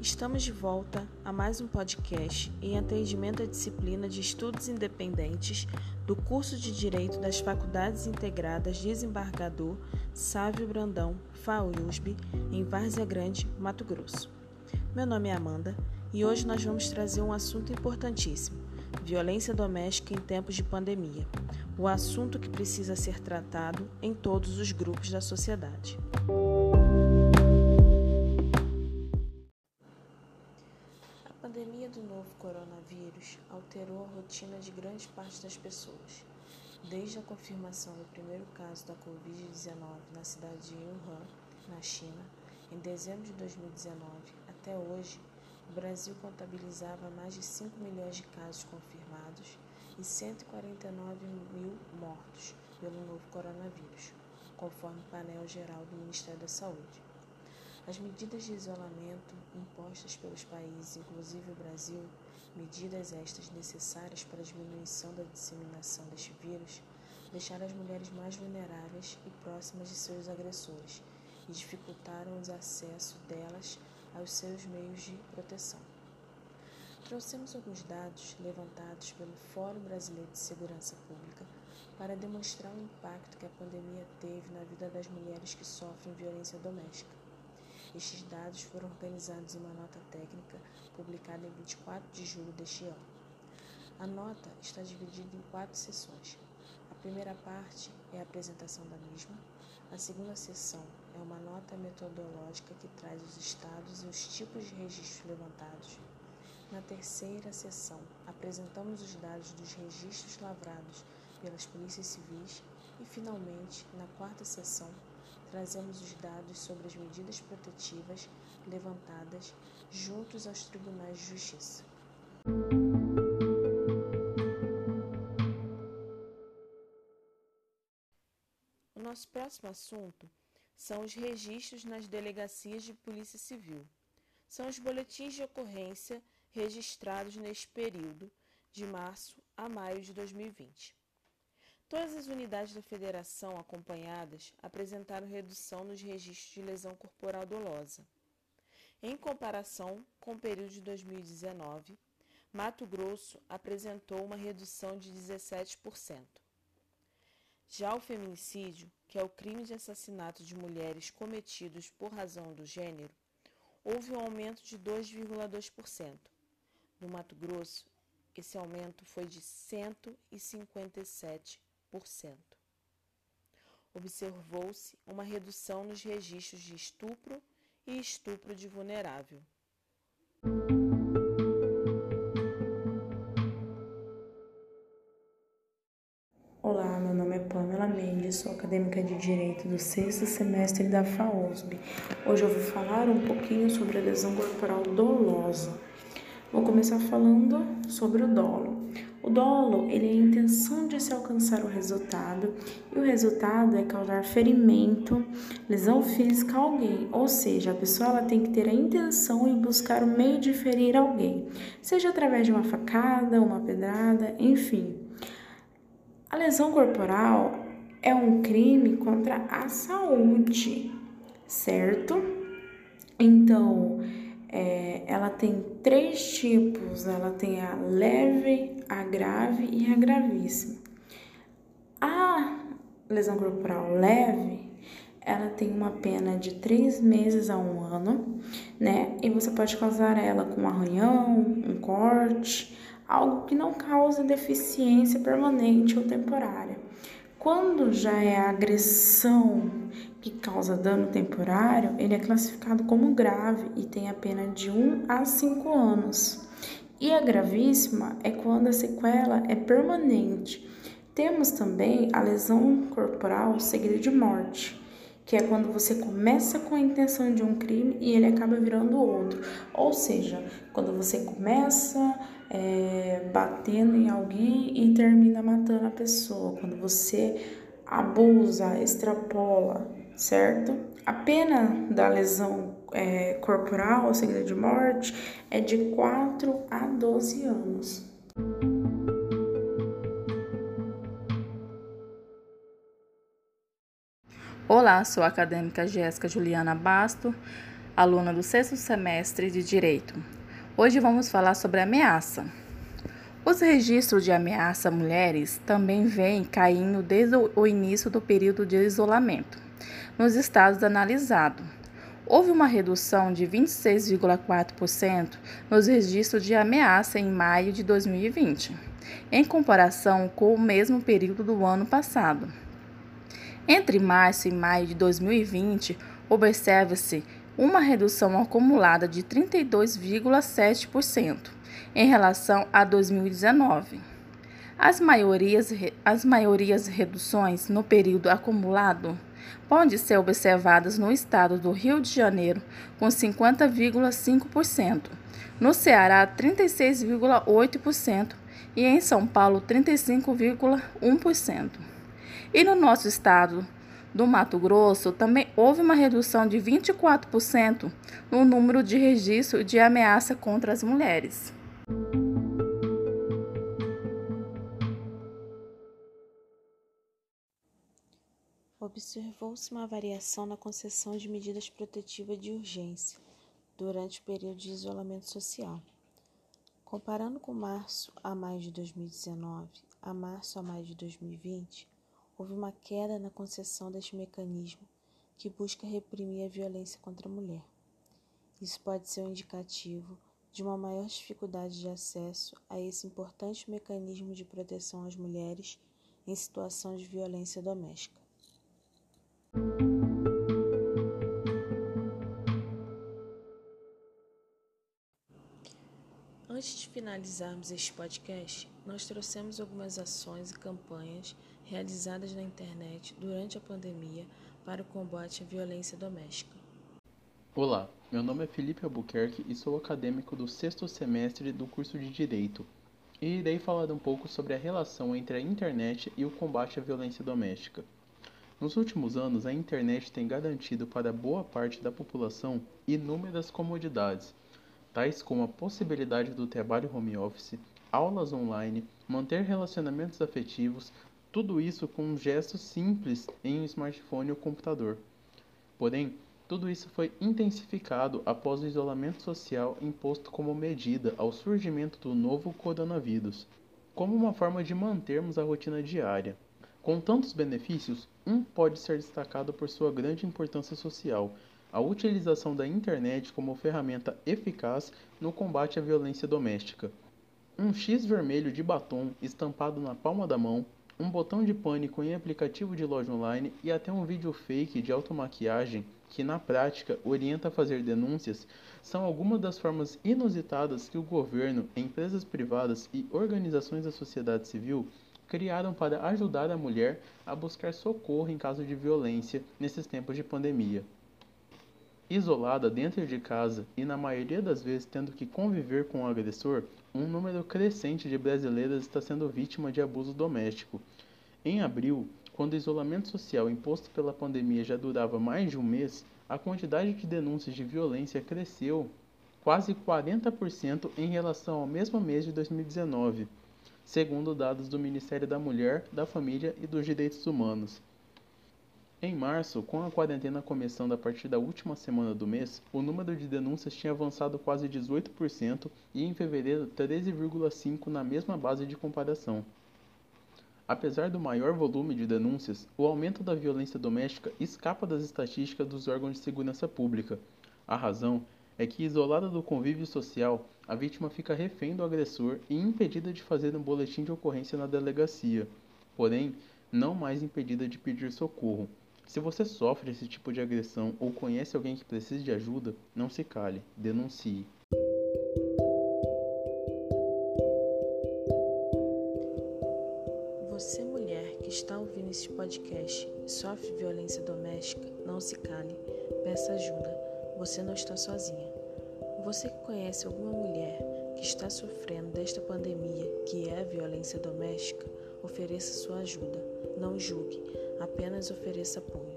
Estamos de volta a mais um podcast em atendimento à disciplina de Estudos Independentes do curso de Direito das Faculdades Integradas Desembargador Sávio Brandão, FAUSB, em Várzea Grande, Mato Grosso. Meu nome é Amanda e hoje nós vamos trazer um assunto importantíssimo: violência doméstica em tempos de pandemia. O assunto que precisa ser tratado em todos os grupos da sociedade. Pandemia do novo coronavírus alterou a rotina de grande parte das pessoas. Desde a confirmação do primeiro caso da Covid-19 na cidade de Wuhan, na China, em dezembro de 2019, até hoje, o Brasil contabilizava mais de 5 milhões de casos confirmados e 149 mil mortos pelo novo coronavírus, conforme o painel geral do Ministério da Saúde. As medidas de isolamento impostas pelos países, inclusive o Brasil, medidas estas necessárias para a diminuição da disseminação deste vírus, deixaram as mulheres mais vulneráveis e próximas de seus agressores e dificultaram o acesso delas aos seus meios de proteção. Trouxemos alguns dados levantados pelo Fórum Brasileiro de Segurança Pública para demonstrar o impacto que a pandemia teve na vida das mulheres que sofrem violência doméstica. Estes dados foram organizados em uma nota técnica publicada em 24 de julho deste ano. A nota está dividida em quatro sessões. A primeira parte é a apresentação da mesma. A segunda sessão é uma nota metodológica que traz os estados e os tipos de registros levantados. Na terceira sessão, apresentamos os dados dos registros lavrados pelas polícias civis e, finalmente, na quarta sessão, trazemos os dados sobre as medidas protetivas levantadas juntos aos tribunais de justiça. O nosso próximo assunto são os registros nas delegacias de Polícia Civil. São os boletins de ocorrência registrados neste período, de março a maio de 2020. Todas as unidades da federação acompanhadas apresentaram redução nos registros de lesão corporal dolosa. Em comparação com o período de 2019, Mato Grosso apresentou uma redução de 17%. Já o feminicídio, que é o crime de assassinato de mulheres cometidos por razão do gênero, houve um aumento de 2,2%. No Mato Grosso, esse aumento foi de 157%. Observou-se uma redução nos registros de estupro e estupro de vulnerável. Olá, meu nome é Pamela Mendes, sou acadêmica de Direito do sexto semestre da FAOSB. Hoje eu vou falar um pouquinho sobre a lesão corporal dolosa. Vou começar falando sobre o dolo. O dolo, ele é a intenção de se alcançar o resultado, e o resultado é causar ferimento, lesão física a alguém, ou seja, a pessoa ela tem que ter a intenção e buscar o meio de ferir alguém, seja através de uma facada, uma pedrada, enfim. A lesão corporal é um crime contra a saúde, certo? Então, é, ela tem três tipos: ela tem a leve, a grave e a gravíssima. A lesão corporal leve, ela tem uma pena de três meses a um ano, né? E você pode causar ela com um arranhão, um corte, algo que não cause deficiência permanente ou temporária. Quando já é a agressão que causa dano temporário, ele é classificado como grave e tem a pena de 1 a 5 anos. E a gravíssima é quando a sequela é permanente. Temos também a lesão corporal seguida de morte, que é quando você começa com a intenção de um crime e ele acaba virando outro. Ou seja, quando você começa é, batendo em alguém e termina matando a pessoa, quando você abusa, extrapola, certo? A pena da lesão é, corporal seguida de morte é de 4 a 12 anos. Olá, sou a acadêmica Jéssica Juliana Basto, aluna do sexto semestre de Direito. Hoje vamos falar sobre ameaça. Os registros de ameaça a mulheres também vêm caindo desde o início do período de isolamento, nos estados analisados. Houve uma redução de 26,4% nos registros de ameaça em maio de 2020, em comparação com o mesmo período do ano passado. Entre março e maio de 2020, observa-se uma redução acumulada de 32,7% em relação a 2019. As maiorias, as maiorias reduções no período acumulado podem ser observadas no estado do Rio de Janeiro, com 50,5%, no Ceará, 36,8% e em São Paulo, 35,1%. E no nosso estado do Mato Grosso, também houve uma redução de 24% no número de registro de ameaça contra as mulheres. Observou-se uma variação na concessão de medidas protetivas de urgência durante o período de isolamento social. Comparando com março a maio de 2019 a março a maio de 2020, houve uma queda na concessão deste mecanismo que busca reprimir a violência contra a mulher. Isso pode ser um indicativo de uma maior dificuldade de acesso a esse importante mecanismo de proteção às mulheres em situação de violência doméstica. Antes de finalizarmos este podcast, nós trouxemos algumas ações e campanhas realizadas na internet durante a pandemia para o combate à violência doméstica. Olá, meu nome é Felipe Albuquerque e sou acadêmico do sexto semestre do curso de Direito. E irei falar um pouco sobre a relação entre a internet e o combate à violência doméstica. Nos últimos anos, a internet tem garantido para boa parte da população inúmeras comodidades, tais como a possibilidade do trabalho home office, aulas online, manter relacionamentos afetivos, tudo isso com um gesto simples em um smartphone ou computador. Porém, tudo isso foi intensificado após o isolamento social imposto como medida ao surgimento do novo coronavírus, como uma forma de mantermos a rotina diária. Com tantos benefícios, um pode ser destacado por sua grande importância social, a utilização da internet como ferramenta eficaz no combate à violência doméstica. Um X vermelho de batom estampado na palma da mão, um botão de pânico em aplicativo de loja online e até um vídeo fake de automaquiagem que na prática orienta a fazer denúncias são algumas das formas inusitadas que o governo, empresas privadas e organizações da sociedade civil criaram para ajudar a mulher a buscar socorro em caso de violência nesses tempos de pandemia. Isolada dentro de casa e na maioria das vezes tendo que conviver com o agressor, um número crescente de brasileiras está sendo vítima de abuso doméstico. Em abril, quando o isolamento social imposto pela pandemia já durava mais de um mês, a quantidade de denúncias de violência cresceu quase 40% em relação ao mesmo mês de 2019, segundo dados do Ministério da Mulher, da Família e dos Direitos Humanos. Em março, com a quarentena começando a partir da última semana do mês, o número de denúncias tinha avançado quase 18% e em fevereiro 13,5% na mesma base de comparação. Apesar do maior volume de denúncias, o aumento da violência doméstica escapa das estatísticas dos órgãos de segurança pública. A razão é que, isolada do convívio social, a vítima fica refém do agressor e impedida de fazer um boletim de ocorrência na delegacia, porém, não mais impedida de pedir socorro. Se você sofre esse tipo de agressão ou conhece alguém que precisa de ajuda, não se cale, denuncie. Você, mulher que está ouvindo este podcast e sofre violência doméstica, não se cale, peça ajuda. Você não está sozinha. Você que conhece alguma mulher que está sofrendo desta pandemia, que é a violência doméstica, ofereça sua ajuda. Não julgue, apenas ofereça apoio.